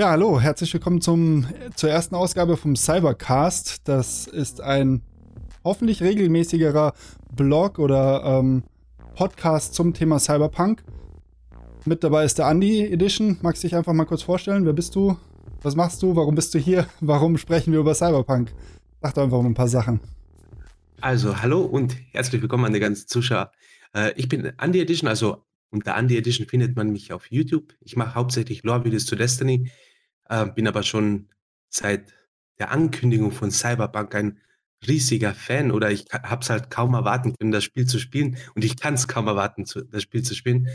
Ja, hallo, herzlich willkommen zum, zur ersten Ausgabe vom Cybercast. Das ist ein hoffentlich regelmäßigerer Blog oder ähm, Podcast zum Thema Cyberpunk. Mit dabei ist der Andy Edition. Magst du dich einfach mal kurz vorstellen? Wer bist du? Was machst du? Warum bist du hier? Warum sprechen wir über Cyberpunk? Sag doch einfach mal ein paar Sachen. Also, hallo und herzlich willkommen an die ganzen Zuschauer. Äh, ich bin Andy Edition, also unter Andy Edition findet man mich auf YouTube. Ich mache hauptsächlich Lore-Videos zu Destiny, äh, bin aber schon seit der Ankündigung von Cyberpunk ein riesiger Fan oder ich habe es halt kaum erwarten können, das Spiel zu spielen und ich kann es kaum erwarten, zu, das Spiel zu spielen.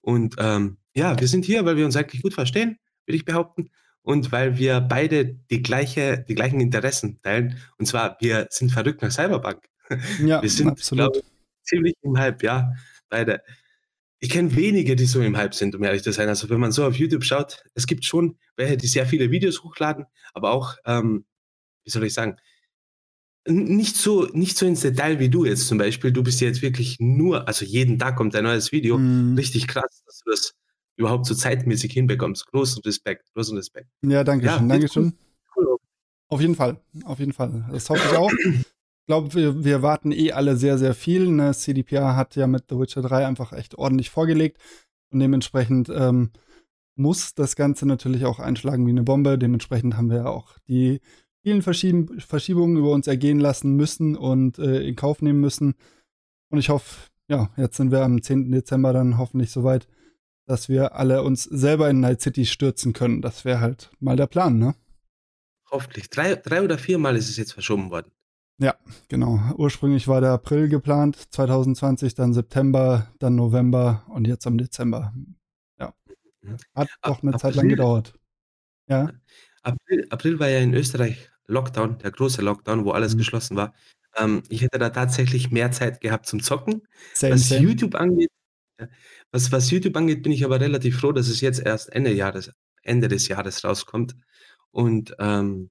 Und ähm, ja, wir sind hier, weil wir uns eigentlich gut verstehen, würde ich behaupten. Und weil wir beide die, gleiche, die gleichen Interessen teilen. Und zwar, wir sind verrückt nach Cyberpunk. Ja, wir sind, absolut. Ich, ziemlich im Hype, ja, beide. Ich kenne wenige, die so im Hype sind, um ehrlich zu sein. Also wenn man so auf YouTube schaut, es gibt schon welche, die sehr viele Videos hochladen, aber auch, ähm, wie soll ich sagen, nicht so, nicht so ins Detail wie du jetzt zum Beispiel. Du bist jetzt wirklich nur, also jeden Tag kommt ein neues Video. Mm. Richtig krass, dass du das überhaupt so zeitmäßig hinbekommst. Großen Respekt, großen Respekt. Ja, danke schön, ja, danke schön. Cool. Auf jeden Fall, auf jeden Fall. Das hoffe ich auch. Ich glaube, wir, wir warten eh alle sehr, sehr viel. Ne? CDPR hat ja mit The Witcher 3 einfach echt ordentlich vorgelegt. Und dementsprechend ähm, muss das Ganze natürlich auch einschlagen wie eine Bombe. Dementsprechend haben wir ja auch die vielen Verschieb Verschiebungen über uns ergehen lassen müssen und äh, in Kauf nehmen müssen. Und ich hoffe, ja, jetzt sind wir am 10. Dezember dann hoffentlich soweit, dass wir alle uns selber in Night City stürzen können. Das wäre halt mal der Plan, ne? Hoffentlich. Drei, drei oder viermal ist es jetzt verschoben worden. Ja, genau. Ursprünglich war der April geplant, 2020, dann September, dann November und jetzt am Dezember. Ja. Mhm. Hat doch eine April, Zeit lang gedauert. Ja. April, April war ja in Österreich Lockdown, der große Lockdown, wo alles mhm. geschlossen war. Ähm, ich hätte da tatsächlich mehr Zeit gehabt zum Zocken. Same, was same. YouTube angeht, was, was YouTube angeht, bin ich aber relativ froh, dass es jetzt erst Ende, Jahres, Ende des Jahres rauskommt. Und ähm,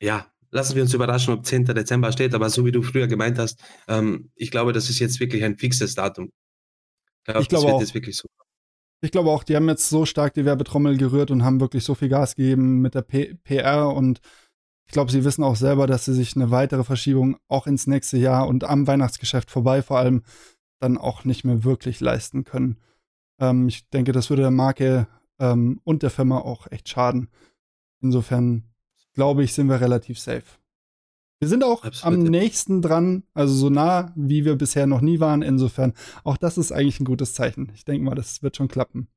ja, lassen wir uns überraschen, ob 10. Dezember steht, aber so wie du früher gemeint hast, ähm, ich glaube, das ist jetzt wirklich ein fixes Datum. Ich, glaub, ich glaube auch. wirklich so. Ich glaube auch, die haben jetzt so stark die Werbetrommel gerührt und haben wirklich so viel Gas gegeben mit der P PR und ich glaube, sie wissen auch selber, dass sie sich eine weitere Verschiebung auch ins nächste Jahr und am Weihnachtsgeschäft vorbei vor allem dann auch nicht mehr wirklich leisten können. Ähm, ich denke, das würde der Marke ähm, und der Firma auch echt schaden. Insofern glaube ich, sind wir relativ safe. Wir sind auch Absolut. am nächsten dran, also so nah, wie wir bisher noch nie waren. Insofern, auch das ist eigentlich ein gutes Zeichen. Ich denke mal, das wird schon klappen.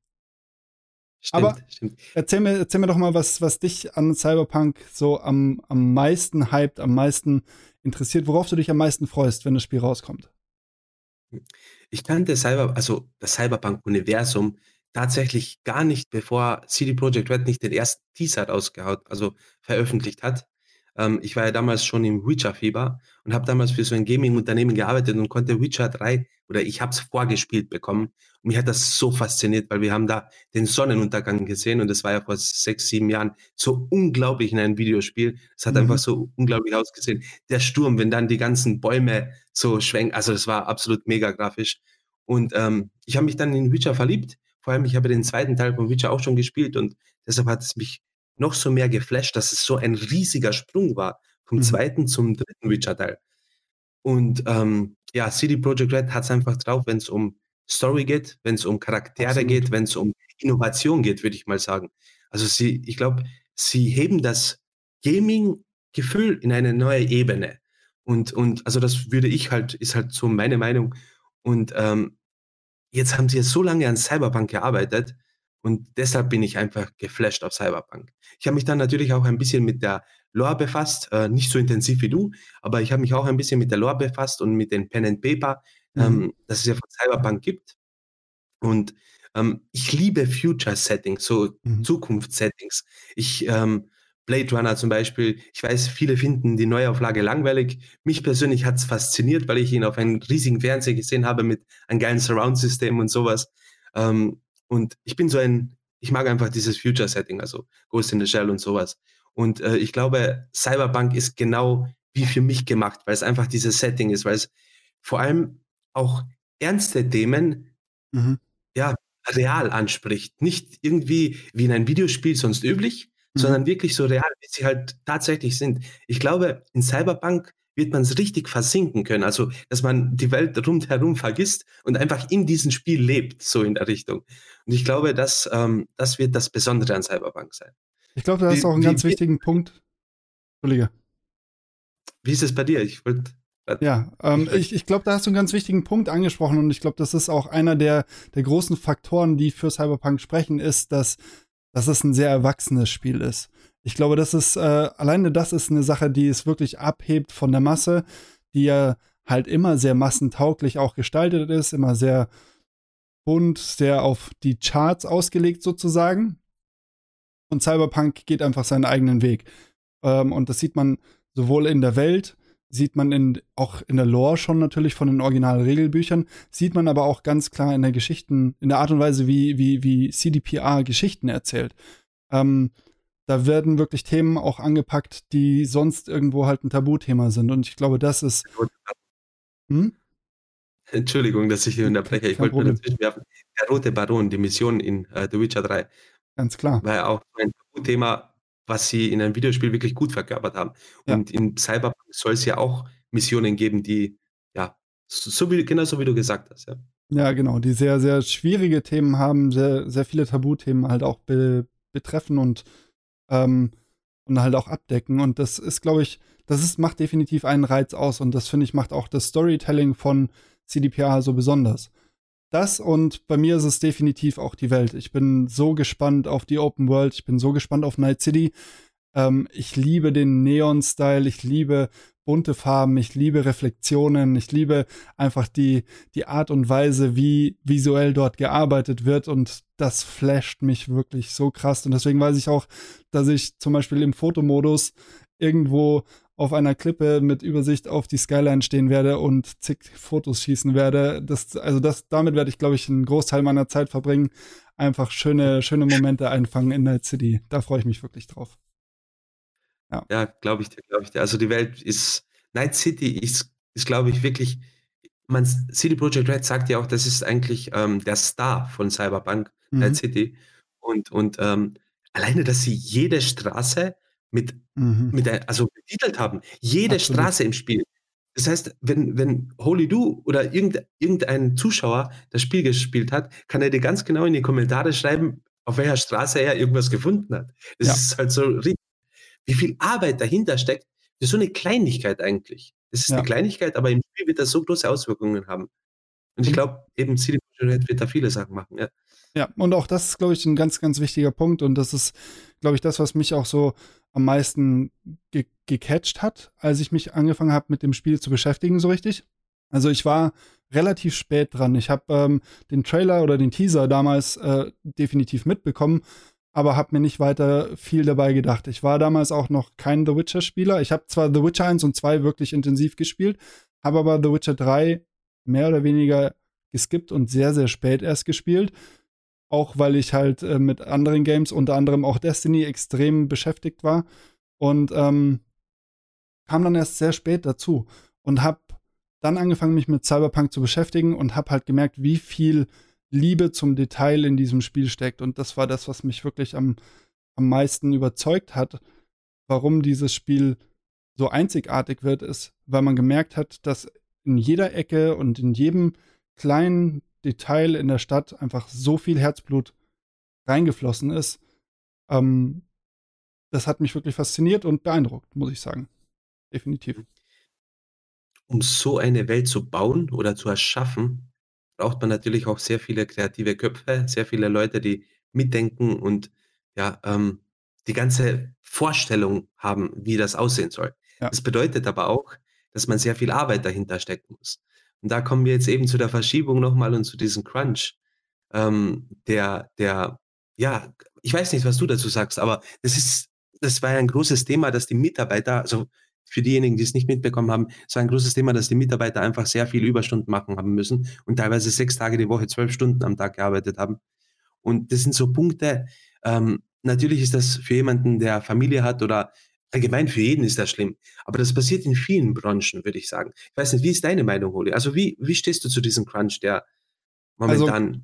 Stimmt, Aber stimmt. Erzähl, mir, erzähl mir doch mal, was, was dich an Cyberpunk so am, am meisten hypt, am meisten interessiert, worauf du dich am meisten freust, wenn das Spiel rauskommt. Ich kannte Cyber, also das Cyberpunk-Universum tatsächlich gar nicht, bevor CD Projekt Red nicht den ersten Teaser rausgehaut, also veröffentlicht hat. Ähm, ich war ja damals schon im Witcher-Fieber und habe damals für so ein Gaming-Unternehmen gearbeitet und konnte Witcher 3 oder ich habe es vorgespielt bekommen. Und mich hat das so fasziniert, weil wir haben da den Sonnenuntergang gesehen und das war ja vor sechs, sieben Jahren so unglaublich in einem Videospiel. Es hat mhm. einfach so unglaublich ausgesehen. Der Sturm, wenn dann die ganzen Bäume so schwenken, also das war absolut mega grafisch. Und ähm, ich habe mich dann in Witcher verliebt. Vor allem, ich habe den zweiten Teil von Witcher auch schon gespielt und deshalb hat es mich noch so mehr geflasht, dass es so ein riesiger Sprung war vom mhm. zweiten zum dritten Witcher-Teil. Und ähm, ja, CD Projekt Red hat es einfach drauf, wenn es um Story geht, wenn es um Charaktere Absolut. geht, wenn es um Innovation geht, würde ich mal sagen. Also sie, ich glaube, sie heben das Gaming-Gefühl in eine neue Ebene. Und, und also das würde ich halt, ist halt so meine Meinung. Und ähm, jetzt haben sie ja so lange an Cyberpunk gearbeitet und deshalb bin ich einfach geflasht auf Cyberpunk. Ich habe mich dann natürlich auch ein bisschen mit der Lore befasst, äh, nicht so intensiv wie du, aber ich habe mich auch ein bisschen mit der Lore befasst und mit den Pen and Paper, mhm. ähm, das es ja von Cyberpunk gibt. Und ähm, ich liebe Future Settings, so mhm. Zukunftssettings. Ich ähm, Blade Runner zum Beispiel. Ich weiß, viele finden die Neuauflage langweilig. Mich persönlich hat es fasziniert, weil ich ihn auf einem riesigen Fernseher gesehen habe mit einem geilen Surround-System und sowas. Ähm, und ich bin so ein, ich mag einfach dieses Future-Setting, also Ghost in the Shell und sowas. Und äh, ich glaube, Cyberpunk ist genau wie für mich gemacht, weil es einfach dieses Setting ist, weil es vor allem auch ernste Themen mhm. ja real anspricht. Nicht irgendwie wie in einem Videospiel sonst üblich, mhm. sondern wirklich so real, wie sie halt tatsächlich sind. Ich glaube, in Cyberpunk wird man es richtig versinken können. Also, dass man die Welt rundherum vergisst und einfach in diesem Spiel lebt, so in der Richtung. Und ich glaube, dass, ähm, das wird das Besondere an Cyberpunk sein. Ich glaube, da ist auch einen ganz wichtigen Punkt. Entschuldige. Wie ist es bei dir? Ich wollte. Ja, ähm, ich, ich glaube, da hast du einen ganz wichtigen Punkt angesprochen und ich glaube, das ist auch einer der, der großen Faktoren, die für Cyberpunk sprechen, ist, dass, dass es ein sehr erwachsenes Spiel ist. Ich glaube, das ist, äh, alleine das ist eine Sache, die es wirklich abhebt von der Masse, die ja halt immer sehr massentauglich auch gestaltet ist, immer sehr bunt, sehr auf die Charts ausgelegt sozusagen. Und Cyberpunk geht einfach seinen eigenen Weg. Ähm, und das sieht man sowohl in der Welt, sieht man in, auch in der Lore schon natürlich von den originalen Regelbüchern, sieht man aber auch ganz klar in der Geschichten, in der Art und Weise, wie, wie, wie CDPR Geschichten erzählt. Ähm, da werden wirklich Themen auch angepackt, die sonst irgendwo halt ein Tabuthema sind. Und ich glaube, das ist. Hm? Entschuldigung, dass ich hier unterbreche. Ich wollte nur dazwischen werfen. Der Rote Baron, die Mission in äh, The Witcher 3. Ganz klar. War ja auch ein Tabuthema, was sie in einem Videospiel wirklich gut verkörpert haben. Ja. Und in Cyberpunk soll es ja auch Missionen geben, die, ja, so wie, genau so wie du gesagt hast, ja. Ja, genau, die sehr, sehr schwierige Themen haben, sehr, sehr viele Tabuthemen halt auch be betreffen und ähm, und halt auch abdecken. Und das ist, glaube ich, das ist, macht definitiv einen Reiz aus. Und das, finde ich, macht auch das Storytelling von CDPR so besonders. Das und bei mir ist es definitiv auch die Welt. Ich bin so gespannt auf die Open World. Ich bin so gespannt auf Night City. Ähm, ich liebe den Neon-Style. Ich liebe bunte Farben, ich liebe Reflexionen, ich liebe einfach die, die Art und Weise, wie visuell dort gearbeitet wird und das flasht mich wirklich so krass. Und deswegen weiß ich auch, dass ich zum Beispiel im Fotomodus irgendwo auf einer Klippe mit Übersicht auf die Skyline stehen werde und zig Fotos schießen werde. Das, also das, damit werde ich, glaube ich, einen Großteil meiner Zeit verbringen. Einfach schöne, schöne Momente einfangen in Night City. Da freue ich mich wirklich drauf. Ja, ja glaube ich dir, glaube ich dir. Also die Welt ist, Night City ist, ist glaube ich, wirklich, man, City Project Red sagt ja auch, das ist eigentlich ähm, der Star von Cyberpunk, mhm. Night City. Und, und ähm, alleine, dass sie jede Straße mit, mhm. mit der, also betitelt haben, jede Absolut. Straße im Spiel. Das heißt, wenn, wenn Holy Do oder irgendein, Zuschauer das Spiel gespielt hat, kann er dir ganz genau in die Kommentare schreiben, auf welcher Straße er irgendwas gefunden hat. Das ja. ist halt so richtig wie viel Arbeit dahinter steckt, für so eine Kleinigkeit eigentlich. Das ist ja. eine Kleinigkeit, aber im Spiel wird das so große Auswirkungen haben. Und ich mhm. glaube, eben CD Projekt wird da viele Sachen machen, ja. Ja, und auch das ist, glaube ich, ein ganz, ganz wichtiger Punkt. Und das ist, glaube ich, das, was mich auch so am meisten ge gecatcht hat, als ich mich angefangen habe, mit dem Spiel zu beschäftigen, so richtig. Also ich war relativ spät dran. Ich habe ähm, den Trailer oder den Teaser damals äh, definitiv mitbekommen aber habe mir nicht weiter viel dabei gedacht. Ich war damals auch noch kein The Witcher-Spieler. Ich habe zwar The Witcher 1 und 2 wirklich intensiv gespielt, habe aber The Witcher 3 mehr oder weniger geskippt und sehr, sehr spät erst gespielt. Auch weil ich halt äh, mit anderen Games, unter anderem auch Destiny, extrem beschäftigt war. Und ähm, kam dann erst sehr spät dazu und habe dann angefangen, mich mit Cyberpunk zu beschäftigen und habe halt gemerkt, wie viel Liebe zum Detail in diesem Spiel steckt. Und das war das, was mich wirklich am, am meisten überzeugt hat, warum dieses Spiel so einzigartig wird, ist, weil man gemerkt hat, dass in jeder Ecke und in jedem kleinen Detail in der Stadt einfach so viel Herzblut reingeflossen ist. Ähm, das hat mich wirklich fasziniert und beeindruckt, muss ich sagen. Definitiv. Um so eine Welt zu bauen oder zu erschaffen, braucht man natürlich auch sehr viele kreative Köpfe, sehr viele Leute, die mitdenken und ja, ähm, die ganze Vorstellung haben, wie das aussehen soll. Ja. Das bedeutet aber auch, dass man sehr viel Arbeit dahinter stecken muss. Und da kommen wir jetzt eben zu der Verschiebung nochmal und zu diesem Crunch, ähm, der, der, ja, ich weiß nicht, was du dazu sagst, aber das ist, das war ein großes Thema, dass die Mitarbeiter, also für diejenigen, die es nicht mitbekommen haben, es war ein großes Thema, dass die Mitarbeiter einfach sehr viel Überstunden machen haben müssen und teilweise sechs Tage die Woche, zwölf Stunden am Tag gearbeitet haben. Und das sind so Punkte, ähm, natürlich ist das für jemanden, der Familie hat oder allgemein für jeden ist das schlimm. Aber das passiert in vielen Branchen, würde ich sagen. Ich weiß nicht, wie ist deine Meinung, Holi? Also wie, wie stehst du zu diesem Crunch, der also momentan... Also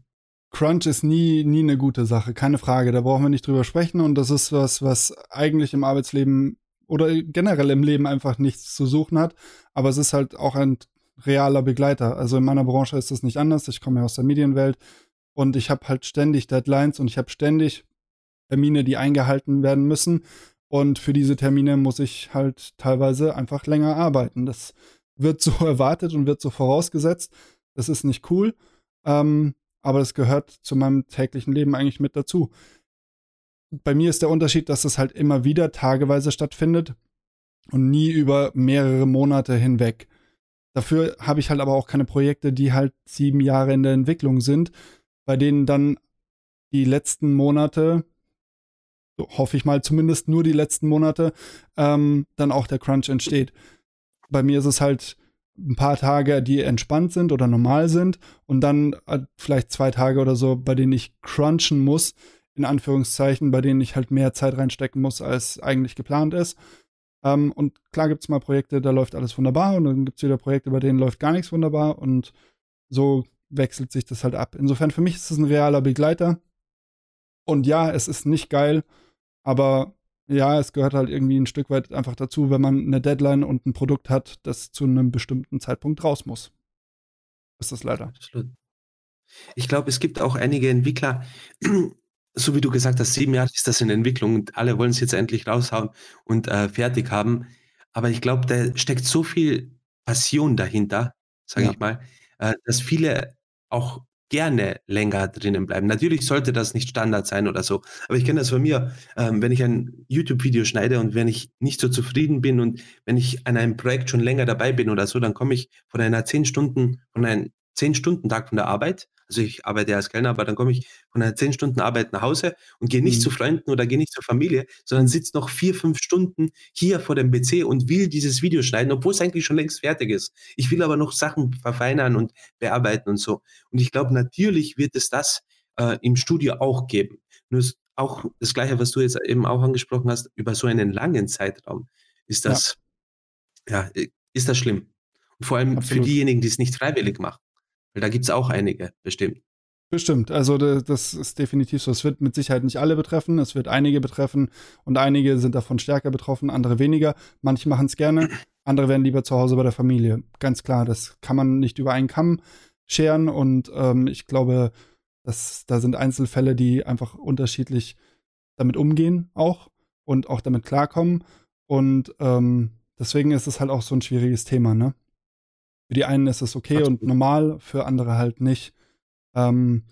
Crunch ist nie, nie eine gute Sache, keine Frage. Da brauchen wir nicht drüber sprechen. Und das ist was, was eigentlich im Arbeitsleben oder generell im Leben einfach nichts zu suchen hat. Aber es ist halt auch ein realer Begleiter. Also in meiner Branche ist das nicht anders. Ich komme ja aus der Medienwelt und ich habe halt ständig Deadlines und ich habe ständig Termine, die eingehalten werden müssen. Und für diese Termine muss ich halt teilweise einfach länger arbeiten. Das wird so erwartet und wird so vorausgesetzt. Das ist nicht cool. Ähm, aber es gehört zu meinem täglichen Leben eigentlich mit dazu. Bei mir ist der Unterschied, dass es halt immer wieder tageweise stattfindet und nie über mehrere Monate hinweg. Dafür habe ich halt aber auch keine Projekte, die halt sieben Jahre in der Entwicklung sind, bei denen dann die letzten Monate, hoffe ich mal zumindest nur die letzten Monate, ähm, dann auch der Crunch entsteht. Bei mir ist es halt ein paar Tage, die entspannt sind oder normal sind und dann äh, vielleicht zwei Tage oder so, bei denen ich crunchen muss, in Anführungszeichen, bei denen ich halt mehr Zeit reinstecken muss, als eigentlich geplant ist. Ähm, und klar gibt es mal Projekte, da läuft alles wunderbar und dann gibt es wieder Projekte, bei denen läuft gar nichts wunderbar und so wechselt sich das halt ab. Insofern für mich ist es ein realer Begleiter. Und ja, es ist nicht geil, aber ja, es gehört halt irgendwie ein Stück weit einfach dazu, wenn man eine Deadline und ein Produkt hat, das zu einem bestimmten Zeitpunkt raus muss. Ist das leider. Absolut. Ich glaube, es gibt auch einige Entwickler, so wie du gesagt hast, sieben Jahre ist das in Entwicklung und alle wollen es jetzt endlich raushauen und äh, fertig haben. Aber ich glaube, da steckt so viel Passion dahinter, sage ja. ich mal, äh, dass viele auch gerne länger drinnen bleiben. Natürlich sollte das nicht Standard sein oder so, aber ich kenne das von mir, ähm, wenn ich ein YouTube-Video schneide und wenn ich nicht so zufrieden bin und wenn ich an einem Projekt schon länger dabei bin oder so, dann komme ich von einer zehn Stunden, von einem zehn Stunden Tag von der Arbeit also ich arbeite als Kellner, aber dann komme ich von einer 10 Stunden Arbeit nach Hause und gehe nicht mhm. zu Freunden oder gehe nicht zur Familie, sondern sitze noch vier, fünf Stunden hier vor dem PC und will dieses Video schneiden, obwohl es eigentlich schon längst fertig ist. Ich will aber noch Sachen verfeinern und bearbeiten und so. Und ich glaube, natürlich wird es das äh, im Studio auch geben. Nur auch das Gleiche, was du jetzt eben auch angesprochen hast, über so einen langen Zeitraum ist das, ja, ja ist das schlimm. Und vor allem Absolut. für diejenigen, die es nicht freiwillig machen. Weil da gibt es auch einige, bestimmt. Bestimmt, also das ist definitiv so. Es wird mit Sicherheit nicht alle betreffen, es wird einige betreffen und einige sind davon stärker betroffen, andere weniger. Manche machen es gerne, andere werden lieber zu Hause bei der Familie. Ganz klar, das kann man nicht über einen Kamm scheren und ähm, ich glaube, dass da sind Einzelfälle, die einfach unterschiedlich damit umgehen auch und auch damit klarkommen und ähm, deswegen ist es halt auch so ein schwieriges Thema, ne? Für die einen ist es okay und normal, für andere halt nicht. Ähm,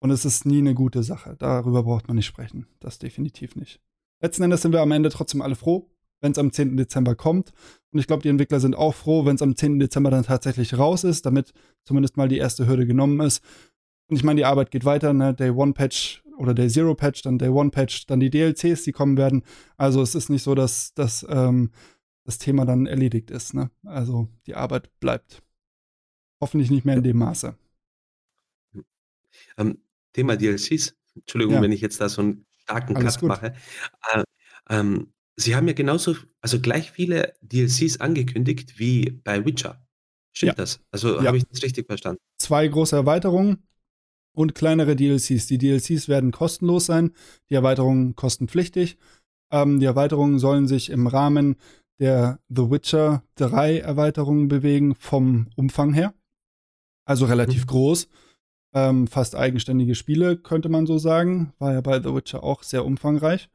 und es ist nie eine gute Sache. Darüber braucht man nicht sprechen. Das definitiv nicht. Letzten Endes sind wir am Ende trotzdem alle froh, wenn es am 10. Dezember kommt. Und ich glaube, die Entwickler sind auch froh, wenn es am 10. Dezember dann tatsächlich raus ist, damit zumindest mal die erste Hürde genommen ist. Und ich meine, die Arbeit geht weiter, ne? Day One Patch oder Day Zero Patch, dann Day One Patch, dann die DLCs, die kommen werden. Also es ist nicht so, dass, dass ähm, das Thema dann erledigt ist. Ne? Also die Arbeit bleibt. Hoffentlich nicht mehr in dem Maße. Ähm, Thema DLCs. Entschuldigung, ja. wenn ich jetzt da so einen starken Alles Cut gut. mache. Äh, ähm, Sie haben ja genauso, also gleich viele DLCs angekündigt wie bei Witcher. Stimmt ja. das? Also ja. habe ich das richtig verstanden? Zwei große Erweiterungen und kleinere DLCs. Die DLCs werden kostenlos sein, die Erweiterungen kostenpflichtig. Ähm, die Erweiterungen sollen sich im Rahmen der The Witcher 3 Erweiterungen bewegen vom Umfang her. Also relativ mhm. groß. Ähm, fast eigenständige Spiele, könnte man so sagen. War ja bei The Witcher auch sehr umfangreich.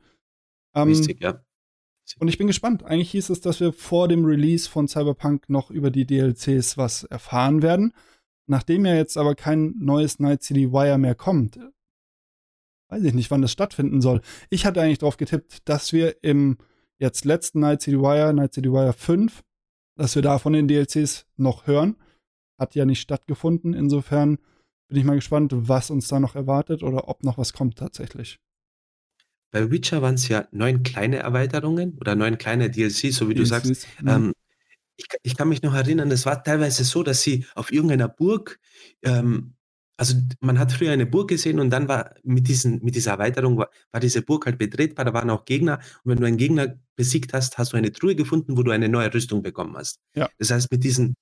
Ähm, Richtig, ja. Und ich bin gespannt. Eigentlich hieß es, dass wir vor dem Release von Cyberpunk noch über die DLCs was erfahren werden. Nachdem ja jetzt aber kein neues Night City Wire mehr kommt, weiß ich nicht, wann das stattfinden soll. Ich hatte eigentlich darauf getippt, dass wir im jetzt letzten Night City Wire, Night City Wire 5, dass wir da von den DLCs noch hören. Hat ja nicht stattgefunden. Insofern bin ich mal gespannt, was uns da noch erwartet oder ob noch was kommt tatsächlich. Bei Witcher waren es ja neun kleine Erweiterungen oder neun kleine DLCs, so wie DLCs, du sagst. Mhm. Ähm, ich, ich, kann mich noch erinnern, es war teilweise so, dass sie auf irgendeiner Burg ähm, also man hat früher eine Burg gesehen und dann war mit, diesen, mit dieser Erweiterung war, war diese Burg halt betretbar, da waren auch Gegner und wenn du einen Gegner besiegt hast, hast du eine Truhe gefunden, wo du eine neue Rüstung bekommen hast. Ja. Das heißt, mit diesen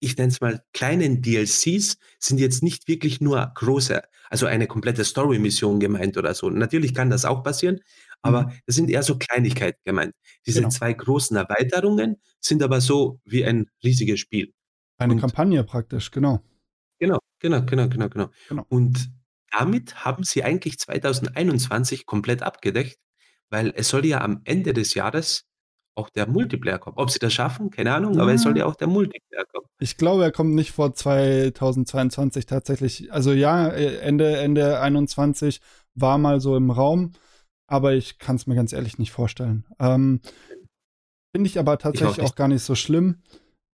ich nenne es mal, kleinen DLCs sind jetzt nicht wirklich nur große, also eine komplette Story-Mission gemeint oder so. Natürlich kann das auch passieren, aber mhm. das sind eher so Kleinigkeiten gemeint. Diese genau. zwei großen Erweiterungen sind aber so wie ein riesiges Spiel. Eine Und Kampagne praktisch, genau. Genau, genau, genau, genau, genau. Und damit haben sie eigentlich 2021 komplett abgedeckt, weil es soll ja am Ende des Jahres auch der Multiplayer kommen. Ob sie das schaffen, keine Ahnung, aber es soll ja auch der Multiplayer kommen. Ich glaube, er kommt nicht vor 2022 tatsächlich. Also ja, äh, Ende, Ende 21 war mal so im Raum, aber ich kann es mir ganz ehrlich nicht vorstellen. Ähm, Finde ich aber tatsächlich ich auch, auch, gar nicht so schlimm.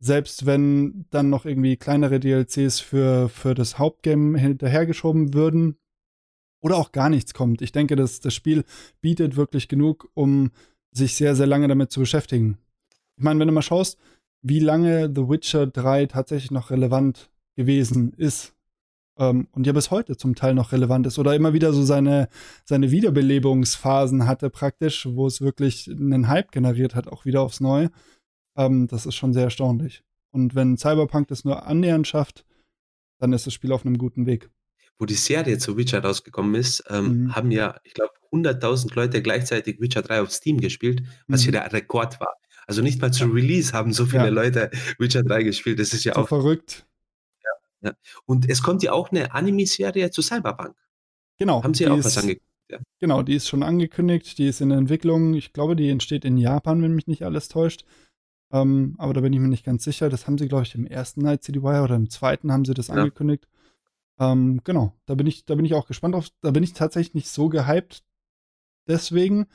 Selbst wenn dann noch irgendwie kleinere DLCs für, für das Hauptgame hinterhergeschoben würden oder auch gar nichts kommt. Ich denke, dass das Spiel bietet wirklich genug, um sich sehr, sehr lange damit zu beschäftigen. Ich meine, wenn du mal schaust, wie lange The Witcher 3 tatsächlich noch relevant gewesen ist ähm, und ja bis heute zum Teil noch relevant ist oder immer wieder so seine, seine Wiederbelebungsphasen hatte praktisch, wo es wirklich einen Hype generiert hat, auch wieder aufs Neue, ähm, das ist schon sehr erstaunlich. Und wenn Cyberpunk das nur annähernd schafft, dann ist das Spiel auf einem guten Weg. Wo die Serie zu Witcher rausgekommen ist, ähm, mhm. haben ja, ich glaube, 100.000 Leute gleichzeitig Witcher 3 auf Steam gespielt, was mhm. ja der Rekord war. Also nicht mal zu Release haben so viele ja. Leute Witcher 3 gespielt. Das ist ja so auch verrückt. Ja, ja. Und es kommt ja auch eine Anime-Serie zu Cyberpunk. Genau. Haben Sie auch ist, was angekündigt? Ja. Genau, die ist schon angekündigt, die ist in Entwicklung. Ich glaube, die entsteht in Japan, wenn mich nicht alles täuscht. Ähm, aber da bin ich mir nicht ganz sicher. Das haben sie, glaube ich, im ersten Night City Wire oder im zweiten haben sie das angekündigt. Ähm, genau, da bin ich, da bin ich auch gespannt auf. Da bin ich tatsächlich nicht so gehypt deswegen,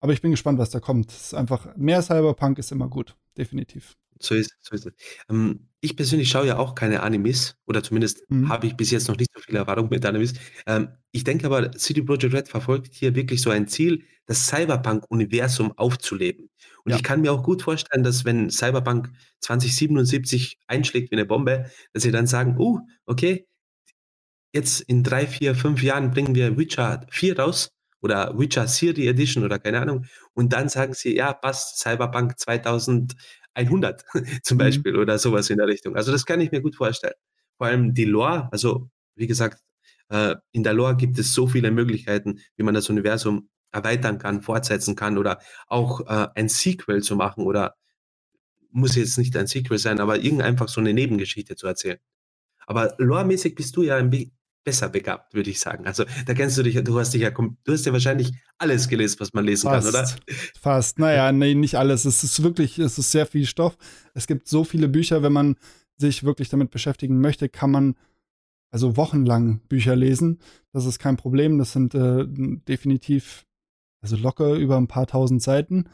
aber ich bin gespannt, was da kommt. Es ist einfach mehr Cyberpunk ist immer gut, definitiv. So ist so ist es. Ähm, ich persönlich schaue ja auch keine Animes oder zumindest mhm. habe ich bis jetzt noch nicht so viel Erfahrung mit Animes. Ähm, ich denke aber, City Project Red verfolgt hier wirklich so ein Ziel, das Cyberpunk-Universum aufzuleben. Und ja. ich kann mir auch gut vorstellen, dass wenn Cyberpunk 2077 einschlägt wie eine Bombe, dass sie dann sagen, uh, okay, jetzt in drei, vier, fünf Jahren bringen wir Witcher 4 raus oder Witcher City Edition oder keine Ahnung. Und dann sagen sie, ja, passt Cyberpunk 2100 zum mhm. Beispiel mhm. oder sowas in der Richtung. Also das kann ich mir gut vorstellen. Vor allem die Lore, also wie gesagt, äh, in der Lore gibt es so viele Möglichkeiten, wie man das Universum erweitern kann, fortsetzen kann oder auch äh, ein Sequel zu machen oder muss jetzt nicht ein Sequel sein, aber irgend einfach so eine Nebengeschichte zu erzählen. Aber loremäßig bist du ja ein, besser begabt, würde ich sagen. Also da kennst du dich, du hast dich ja, du hast ja wahrscheinlich alles gelesen, was man lesen Fast. kann, oder? Fast. Naja, nee, nicht alles. Es ist wirklich, es ist sehr viel Stoff. Es gibt so viele Bücher, wenn man sich wirklich damit beschäftigen möchte, kann man also wochenlang Bücher lesen. Das ist kein Problem. Das sind äh, definitiv, also locker über ein paar tausend Seiten.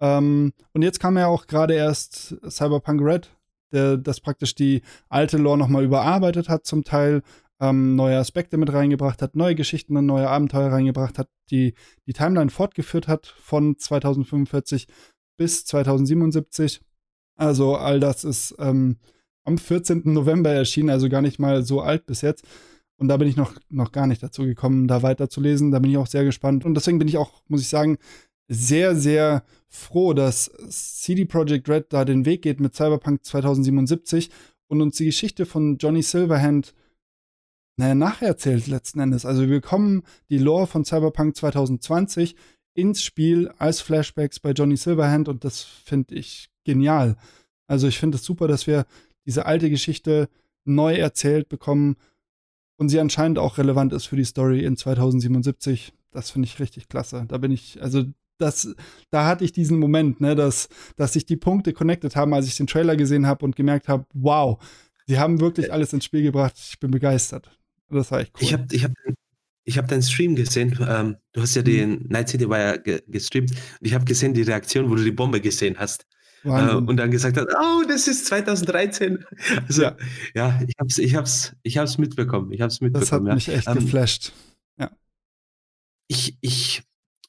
Ähm, und jetzt kam ja auch gerade erst Cyberpunk Red, der das praktisch die alte Lore nochmal überarbeitet hat, zum Teil ähm, neue Aspekte mit reingebracht hat, neue Geschichten und neue Abenteuer reingebracht hat, die die Timeline fortgeführt hat von 2045 bis 2077. Also all das ist ähm, am 14. November erschienen, also gar nicht mal so alt bis jetzt. Und da bin ich noch, noch gar nicht dazu gekommen, da weiterzulesen. Da bin ich auch sehr gespannt. Und deswegen bin ich auch, muss ich sagen, sehr, sehr froh, dass CD Projekt Red da den Weg geht mit Cyberpunk 2077 und uns die Geschichte von Johnny Silverhand naja, nacherzählt letzten Endes. Also wir bekommen die Lore von Cyberpunk 2020 ins Spiel als Flashbacks bei Johnny Silverhand und das finde ich genial. Also ich finde es super, dass wir diese alte Geschichte neu erzählt bekommen und sie anscheinend auch relevant ist für die Story in 2077. Das finde ich richtig klasse. Da bin ich, also das, da hatte ich diesen Moment, ne, dass, dass sich die Punkte connected haben, als ich den Trailer gesehen habe und gemerkt habe, wow, sie haben wirklich alles ins Spiel gebracht. Ich bin begeistert. Das war echt cool. Ich habe ich hab, ich hab deinen Stream gesehen. Ähm, du hast ja mhm. den Night City Wire ge gestreamt. Und ich habe gesehen die Reaktion, wo du die Bombe gesehen hast. Äh, und dann gesagt hast, oh, das ist 2013. Also, ja, ja ich habe es ich hab's, ich hab's mitbekommen. Ich hab's mitbekommen. Das hat ja. mich echt ähm, geflasht. Ja. Ich, ich,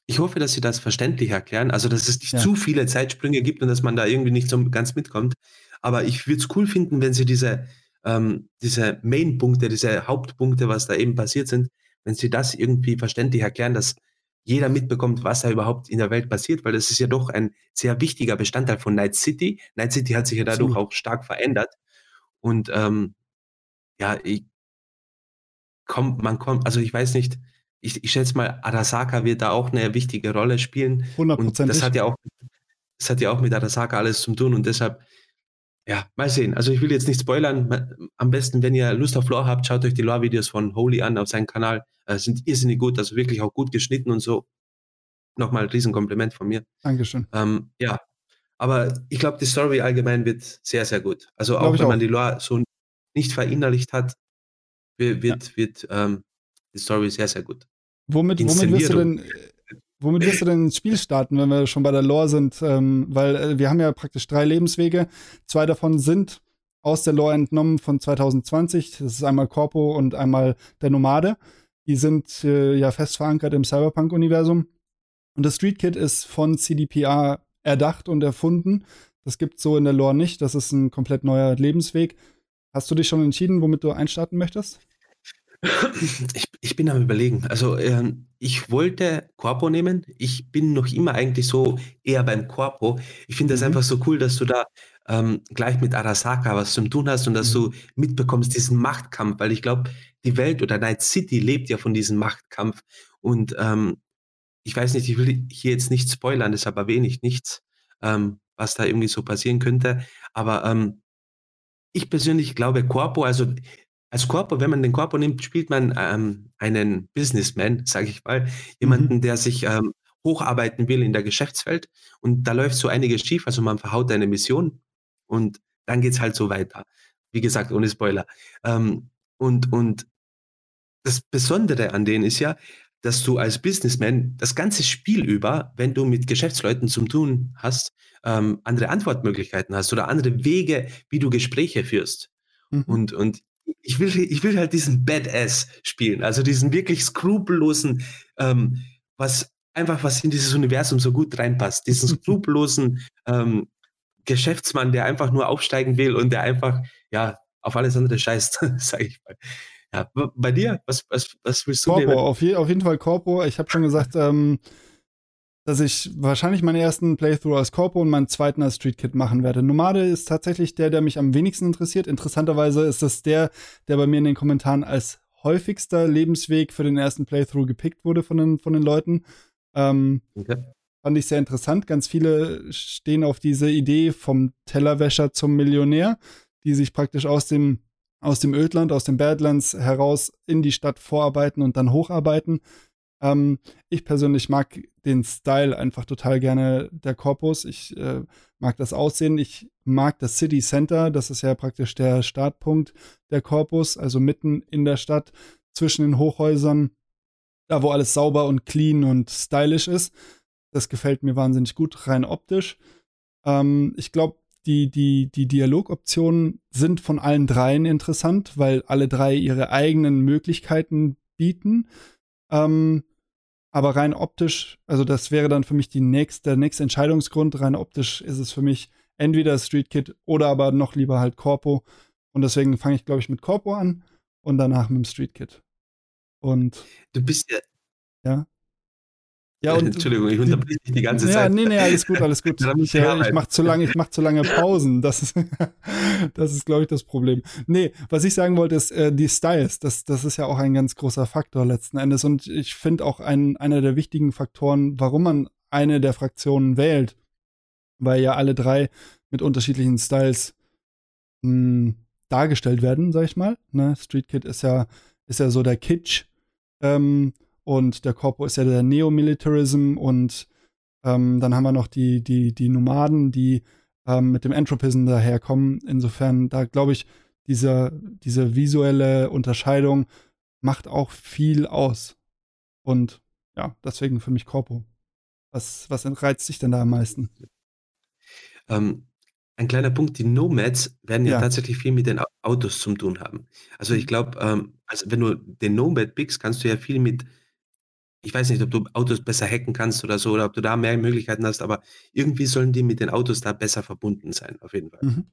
ich hoffe, dass Sie das verständlich erklären. Also, dass es nicht ja. zu viele Zeitsprünge gibt und dass man da irgendwie nicht so ganz mitkommt. Aber ich würde es cool finden, wenn Sie diese, ähm, diese Main-Punkte, diese Hauptpunkte, was da eben passiert sind, wenn sie das irgendwie verständlich erklären, dass jeder mitbekommt, was da überhaupt in der Welt passiert, weil das ist ja doch ein sehr wichtiger Bestandteil von Night City. Night City hat sich ja dadurch auch stark verändert. Und ähm, ja, ich kommt man kommt also ich weiß nicht, ich ich schätze mal, Arasaka wird da auch 'ne wichtige Rolle spielen und das hat ja auch das hat ja auch mit Arasaka alles zu tun und deshalb ja, mal sehen. Also, ich will jetzt nicht spoilern. Am besten, wenn ihr Lust auf Lore habt, schaut euch die Lore-Videos von Holy an auf seinem Kanal. Äh, sind irrsinnig gut, also wirklich auch gut geschnitten und so. Noch mal Riesenkompliment von mir. Dankeschön. Ähm, ja, aber ich glaube, die Story allgemein wird sehr, sehr gut. Also, auch wenn man auch. die Lore so nicht verinnerlicht hat, wi Ja. wird wird, ähm, die Story sehr, sehr gut. Womit womit wirst du denn womit wirst du denn ins Spiel starten, wenn wir schon bei der Lore sind? Ähm, weil, äh, wir haben ja praktisch 3 Lebenswege. 2 davon sind aus der Lore entnommen von 2020. Das ist einmal Corpo und einmal der Nomade. Die sind, äh, ja fest verankert im Cyberpunk-Universum. Und das Street Kid ist von CDPR erdacht und erfunden. Das gibt's so in der Lore nicht. Das ist 'n komplett neuer Lebensweg. Hast du dich schon entschieden, womit du einstarten möchtest? Ich ich bin am Überlegen. Also, ähm, ich wollte Corpo nehmen. Ich bin noch immer eigentlich so eher beim Corpo. Ich finde das Mhm. einfach so cool, dass du da, ähm, gleich mit Arasaka was zu tun hast und dass Mhm. du mitbekommst diesen Machtkampf, weil ich glaube, die Welt oder Night City lebt ja von diesem Machtkampf und, ähm, ich weiß nicht, ich will hier jetzt nicht spoilern, deshalb erwähne ich nichts, ähm, was da irgendwie so passieren könnte. Aber, ähm, ich persönlich glaube Corpo also, als Corpo wenn man den Corpo nimmt, spielt man, ähm, einen Businessman, sage ich mal, Mhm. jemanden, der sich, ähm, hocharbeiten will in der Geschäftswelt und da läuft so einiges schief, also man verhaut eine Mission und dann geht's halt so weiter. Wie gesagt, ohne Spoiler. Ähm, und und das Besondere an denen ist ja, dass du als Businessman das ganze Spiel über, wenn du mit Geschäftsleuten zu tun hast, ähm, andere Antwortmöglichkeiten hast oder andere Wege, wie du Gespräche führst. Mhm. Und und ich will ich will halt diesen Badass spielen, also diesen wirklich skrupellosen, ähm, was einfach was in dieses Universum so gut reinpasst. Diesen skrupellosen, ähm, Geschäftsmann, der einfach nur aufsteigen will und der einfach, ja, auf alles andere scheißt, sage ich mal. Ja, bei dir? Was was was willst du Corpo, nehmen? auf je auf jeden Fall Corpo. Ich habe schon gesagt, ähm, dass ich wahrscheinlich meinen 1. Playthrough als Corpo und meinen 2. als Street Kid machen werde. Nomade ist tatsächlich der, der mich am wenigsten interessiert. Interessanterweise ist das der, der bei mir in den Kommentaren als häufigster Lebensweg für den 1. Playthrough gepickt wurde von den von den Leuten. Ähm, Okay. fand ich sehr interessant. Ganz viele stehen auf diese Idee vom Tellerwäscher zum Millionär, die sich praktisch aus dem aus dem Ödland, aus den Badlands heraus in die Stadt vorarbeiten und dann hocharbeiten. Ähm, ich persönlich mag den Style einfach total gerne der Corpus. Ich, äh, mag das Aussehen. Ich mag das City Center. Das ist ja praktisch der Startpunkt der Corpus, also mitten in der Stadt zwischen den Hochhäusern, da wo alles sauber und clean und stylisch ist. Das gefällt mir wahnsinnig gut, rein optisch. Ähm, ich glaube, die die die Dialogoptionen sind von allen dreien interessant, weil alle 3 ihre eigenen Möglichkeiten bieten. Ähm, aber rein optisch also, das wäre dann für mich die nächste der nächste Entscheidungsgrund. Rein optisch ist es für mich entweder Street Kid oder aber noch lieber halt Corpo. Und deswegen fange ich, glaube ich, mit Corpo an und danach mit'm Street Kid. Und Du bist ja Ja? Ja, und Entschuldigung, ich unterbreche dich die ganze ja, Zeit. ne, ne, alles gut, alles gut. Ich, ich mache zu lange ich mache zu lange Pausen. Das ist das ist, glaube ich, das Problem. Ne, was ich sagen wollte, ist, äh, die Styles. Das das ist ja auch ein ganz großer Faktor letzten Endes. Und ich finde auch ein einer der wichtigen Faktoren, warum man eine der Fraktionen wählt, weil ja alle 3 mit unterschiedlichen Styles, hm, dargestellt werden, sage ich mal, ne? Street Kid ist ja ist ja so der Kitsch, ähm, und der Corpo ist ja der Neo-Militarism und, ähm, dann haben wir noch die die die Nomaden, die, ähm, mit dem Entropism daherkommen. Insofern, da glaube ich, dieser diese visuelle Unterscheidung macht auch viel aus. Und ja, deswegen für mich Corpo. Was was reizt dich denn da am meisten? Ähm, ein kleiner Punkt, die Nomads werden ja Ja. tatsächlich viel mit den Au Autos zum tun haben. Also, ich Mhm. glaube, ähm, also, wenn du den Nomad pickst, kannst du ja viel mit ich weiß nicht, ob du Autos besser hacken kannst oder so oder ob du da mehr Möglichkeiten hast, aber irgendwie sollen die mit den Autos da besser verbunden sein, auf jeden Fall. Mhm.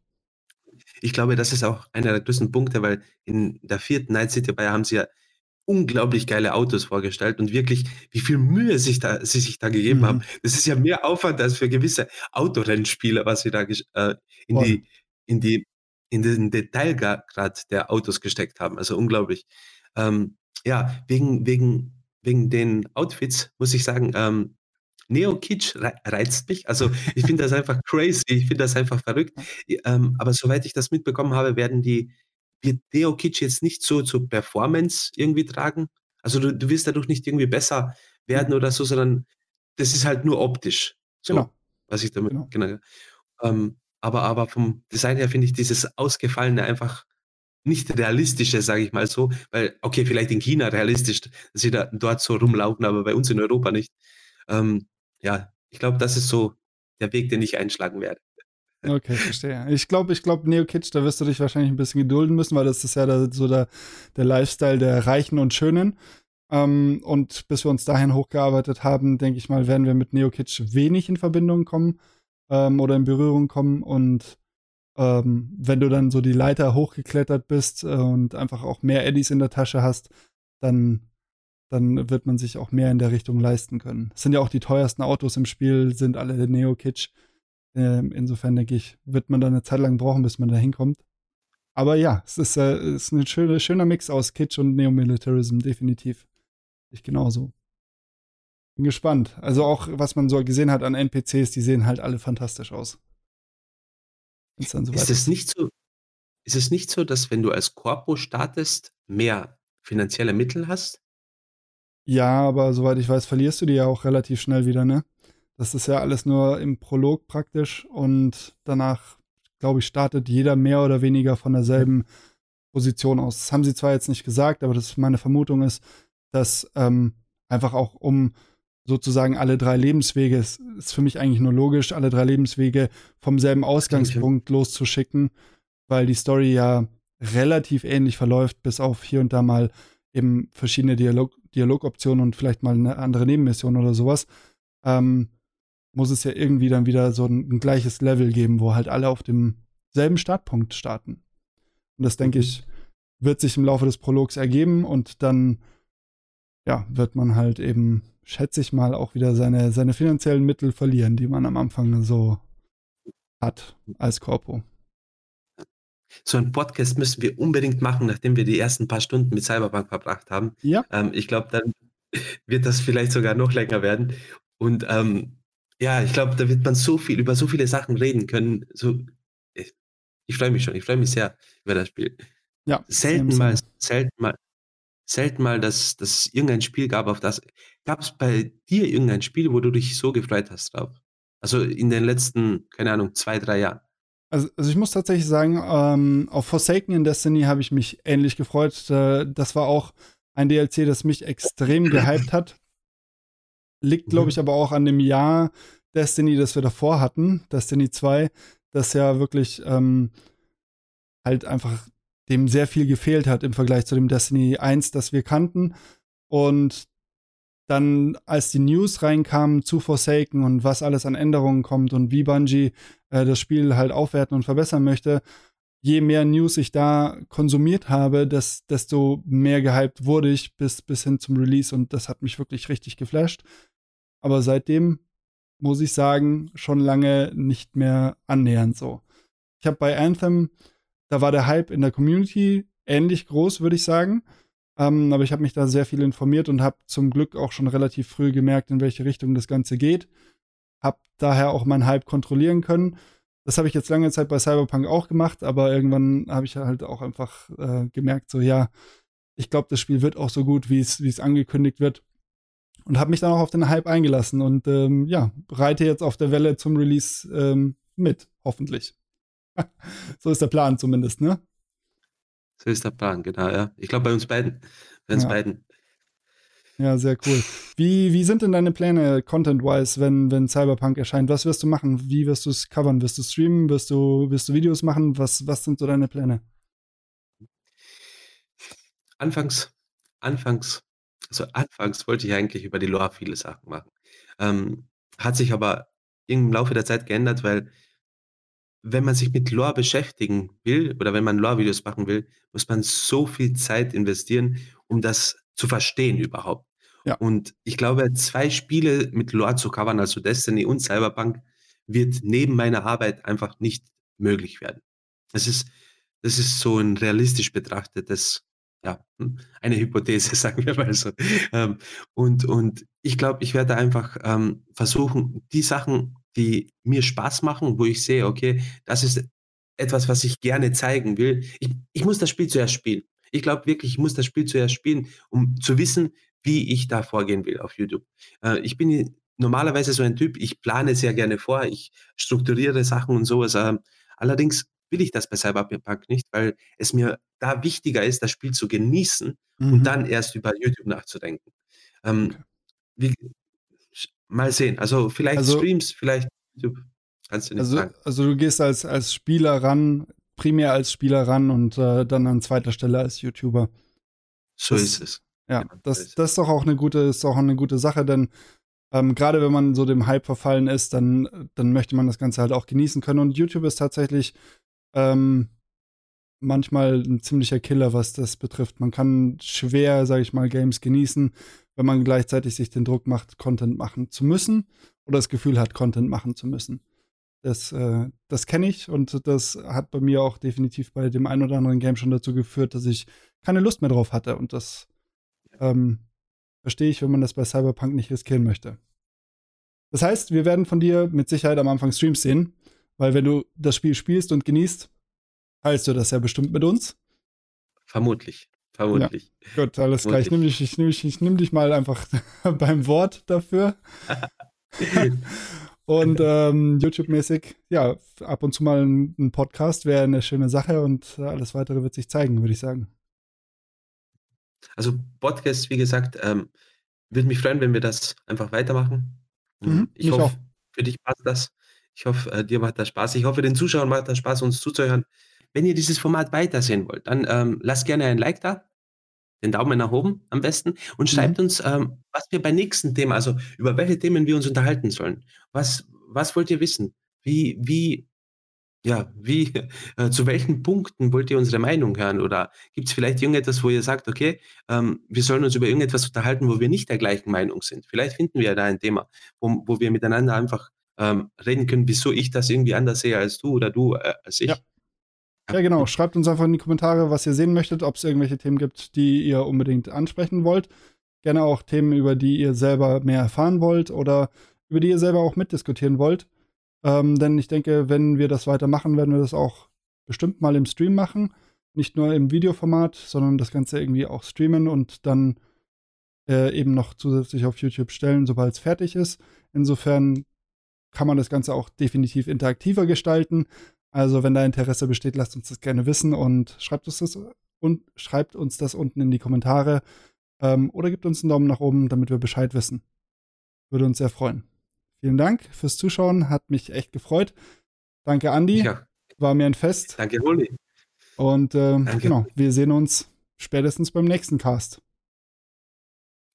Ich glaube, das ist auch einer der größten Punkte, weil in der 4. Night City-Reihe haben sie ja unglaublich geile Autos vorgestellt und wirklich, wie viel Mühe sich da sie sich da gegeben haben. Mhm. Das ist ja mehr Aufwand als für gewisse Autorennspiele, was sie da äh, in die in die in den Detailgrad der Autos gesteckt haben. Also unglaublich. Ähm, ja, wegen, wegen, wegen den Outfits muss ich sagen, ähm, Neo-Kitsch reizt mich. Also ich finde das einfach crazy, ich finde das einfach verrückt. Ähm, aber soweit ich das mitbekommen habe, werden die wird Neo-Kitsch jetzt nicht so zur Performance irgendwie tragen. Also du, du wirst dadurch nicht irgendwie besser werden oder so, sondern das ist halt nur optisch. So, genau. was ich damit, genau. genau. Ähm, aber, aber vom Design her finde ich dieses Ausgefallene einfach nicht realistische, sage ich mal so, weil, okay, vielleicht in China realistisch, dass sie da dort so rumlaufen, aber bei uns in Europa nicht. Ähm, ja, ich glaube, das ist so der Weg, den ich einschlagen werde. Okay, verstehe. Ich glaube, ich glaube, Neo Kitsch, da wirst du dich wahrscheinlich ein bisschen gedulden müssen, weil das ist ja da, so der, der Lifestyle der Reichen und Schönen. Ähm, und bis wir uns dahin hochgearbeitet haben, denke ich mal, werden wir mit Neo Kitsch wenig in Verbindung kommen ähm, oder in Berührung kommen. Und ähm, wenn du dann so die Leiter hochgeklettert bist äh, und einfach auch mehr Eddies in der Tasche hast, dann dann wird man sich auch mehr in der Richtung leisten können. Es sind ja auch die teuersten Autos im Spiel, sind alle Neo-Kitsch. Ähm, insofern denke ich, wird man da eine Zeit lang brauchen, bis man da hinkommt. Aber ja, es ist, äh, ist ein schöne, schöner Mix aus Kitsch und Neo-Militarism, definitiv. Ich genauso. Bin gespannt. Also auch, was man so gesehen hat an NPCs, die sehen halt alle fantastisch aus. Ist es nicht so, ist es nicht so, dass wenn du als Corpo startest, mehr finanzielle Mittel hast? Ja, aber soweit ich weiß, verlierst du die ja auch relativ schnell wieder, ne? Das ist ja alles nur im Prolog praktisch und danach, glaube ich, startet jeder mehr oder weniger von derselben Position aus. Das haben sie zwar jetzt nicht gesagt, aber das meine Vermutung ist, dass ähm, einfach auch um sozusagen alle drei Lebenswege, es ist für mich eigentlich nur logisch, alle drei Lebenswege vom selben Ausgangspunkt loszuschicken, weil die Story ja relativ ähnlich verläuft, bis auf hier und da mal eben verschiedene Dialog Dialogoptionen und vielleicht mal eine andere Nebenmission oder sowas, ähm, muss es ja irgendwie dann wieder so ein, ein, gleiches Level geben, wo halt alle auf demselben Startpunkt starten. Und das denke mhm. ich, wird sich im Laufe des Prologs ergeben und dann, ja, wird man halt eben, schätze ich mal, auch wieder seine, seine finanziellen Mittel verlieren, die man am Anfang so hat als Corpo. So ein Podcast müssen wir unbedingt machen, nachdem wir die ersten paar Stunden mit Cyberpunk verbracht haben. Ja. Ähm, ich glaube, dann wird das vielleicht sogar noch länger werden. Und ähm, ja, ich glaube, da wird man so viel über so viele Sachen reden können. So, ich, ich freue mich schon. Ich freue mich sehr über das Spiel. Ja. Selten mal, selten mal, selten mal, dass dass irgendein Spiel gab, auf das. Gab es bei dir irgendein Spiel, wo du dich so gefreut hast drauf? Also in den letzten, keine Ahnung, zwei, drei Jahren. Also, also ich muss tatsächlich sagen, ähm, auf Forsaken in Destiny habe ich mich ähnlich gefreut. Äh, das war auch ein DLC, das mich extrem gehypt hat. Liegt, glaube mhm. ich, aber auch an dem Jahr Destiny, das wir davor hatten, Destiny 2, das ja wirklich ähm, halt einfach dem sehr viel gefehlt hat im Vergleich zu dem Destiny 1, das wir kannten. Und dann, als die News reinkamen zu Forsaken und was alles an Änderungen kommt und wie Bungie äh, das Spiel halt aufwerten und verbessern möchte, je mehr News ich da konsumiert habe, des, desto mehr gehypt wurde ich bis, bis hin zum Release und das hat mich wirklich richtig geflasht. Aber seitdem muss ich sagen, schon lange nicht mehr annähernd so. Ich habe bei Anthem, da war der Hype in der Community ähnlich groß, würde ich sagen. Ähm, aber ich habe mich da sehr viel informiert und habe zum Glück auch schon relativ früh gemerkt, in welche Richtung das Ganze geht. Hab daher auch meinen Hype kontrollieren können. Das habe ich jetzt lange Zeit bei Cyberpunk auch gemacht, aber irgendwann habe ich halt auch einfach äh, gemerkt, so ja, ich glaube, das Spiel wird auch so gut, wie es angekündigt wird. Und habe mich dann auch auf den Hype eingelassen und ähm, ja, reite jetzt auf der Welle zum Release ähm, mit, hoffentlich. so ist der Plan zumindest, ne? So ist der Plan, genau, ja. Ich glaube bei uns beiden. Bei uns ja. beiden. Ja, sehr cool. Wie, wie sind denn deine Pläne content-wise, wenn, wenn Cyberpunk erscheint? Was wirst du machen? Wie wirst du es covern? Wirst du streamen? Wirst du, wirst du Videos machen? Was, was sind so deine Pläne? Anfangs, anfangs, also anfangs wollte ich eigentlich über die Lore viele Sachen machen. Ähm, hat sich aber im Laufe der Zeit geändert, weil wenn man sich mit Lore beschäftigen will oder wenn man Lore-Videos machen will, muss man so viel Zeit investieren, um das zu verstehen überhaupt. Ja. Und ich glaube, zwei Spiele mit Lore zu covern, also Destiny und Cyberpunk, wird neben meiner Arbeit einfach nicht möglich werden. Es ist, Das ist so ein realistisch betrachtetes ja, hm, eine Hypothese, sagen wir mal so. Ähm, und und ich glaube, ich werde einfach, ähm, versuchen, die Sachen, die mir Spaß machen, wo ich sehe, okay, das ist etwas, was ich gerne zeigen will. Ich ich muss das Spiel zuerst spielen. Ich glaube wirklich, ich muss das Spiel zuerst spielen, um zu wissen, wie ich da vorgehen will auf YouTube. Äh, ich bin normalerweise so ein Typ, ich plane sehr gerne vor, ich strukturiere Sachen und so was. Ähm, allerdings will ich das bei Cyberpunk nicht, weil es mir da wichtiger ist, das Spiel zu genießen mhm. und dann erst über YouTube nachzudenken. Ähm, okay. wie, mal sehen. Also vielleicht also, Streams, vielleicht YouTube. Kannst du nicht also, sagen. Also du gehst als, als Spieler ran, primär als Spieler ran und äh, dann an zweiter Stelle als YouTuber. So das, ist es. Ja, ja das, ist das ist doch auch eine gute, ist auch eine gute Sache, denn ähm, gerade wenn man so dem Hype verfallen ist, dann, dann möchte man das Ganze halt auch genießen können. Und YouTube ist tatsächlich ähm, manchmal ein ziemlicher Killer, was das betrifft. Man kann schwer, sage ich mal, Games genießen, wenn man gleichzeitig sich den Druck macht, Content machen zu müssen oder das Gefühl hat, Content machen zu müssen. Das, äh, das kenne ich und das hat bei mir auch definitiv bei dem einen oder anderen Game schon dazu geführt, dass ich keine Lust mehr drauf hatte. Und das ähm, verstehe ich, wenn man das bei Cyberpunk nicht riskieren möchte. Das heißt, wir werden von dir mit Sicherheit am Anfang Streams sehen. Weil wenn du das Spiel spielst und genießt, teilst du das ja bestimmt mit uns. Vermutlich. Vermutlich. Ja, gut, alles klar. Ich nehme dich, ich nehm, ich nehm dich mal einfach beim Wort dafür. und ähm, YouTube-mäßig, ja, ab und zu mal ein, ein Podcast wäre eine schöne Sache und alles weitere wird sich zeigen, würde ich sagen. Also Podcast, wie gesagt, ähm, würde mich freuen, wenn wir das einfach weitermachen. Mhm, ich hoffe, auch. für dich passt das. Ich hoffe, äh, dir macht das Spaß. Ich hoffe, den Zuschauern macht das Spaß, uns zuzuhören. Wenn ihr dieses Format weitersehen wollt, dann ähm, lasst gerne ein Like da, den Daumen nach oben am besten und schreibt mhm. uns, ähm, was wir beim nächsten Thema, also über welche Themen wir uns unterhalten sollen. Was, was wollt ihr wissen? Wie, wie, ja, wie, äh, zu welchen Punkten wollt ihr unsere Meinung hören? Oder gibt es vielleicht irgendetwas, wo ihr sagt, okay, ähm, wir sollen uns über irgendetwas unterhalten, wo wir nicht der gleichen Meinung sind? Vielleicht finden wir da ein Thema, wo, wo wir miteinander einfach ähm, reden können, wieso ich das irgendwie anders sehe als du oder du äh, als ich. Ja. Ja. genau. Schreibt uns einfach in die Kommentare, was ihr sehen möchtet, ob es irgendwelche Themen gibt, die ihr unbedingt ansprechen wollt. Gerne auch Themen, über die ihr selber mehr erfahren wollt oder über die ihr selber auch mitdiskutieren wollt. Ähm, denn ich denke, wenn wir das weitermachen, werden wir das auch bestimmt mal im Stream machen. Nicht nur im Videoformat, sondern das Ganze irgendwie auch streamen und dann äh, eben noch zusätzlich auf YouTube stellen, sobald es fertig ist. Insofern kann man das Ganze auch definitiv interaktiver gestalten. Also, wenn da Interesse besteht, lasst uns das gerne wissen und schreibt uns das und schreibt uns das unten in die Kommentare ähm, oder gebt uns einen Daumen nach oben, damit wir Bescheid wissen. Würde uns sehr freuen. Vielen Dank fürs Zuschauen, hat mich echt gefreut. Danke, Andi. Ja. War mir ein Fest. Danke, Uli. Und äh, genau, wir sehen uns spätestens beim nächsten Cast.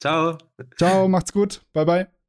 Ciao. Ciao, macht's gut. Bye, bye.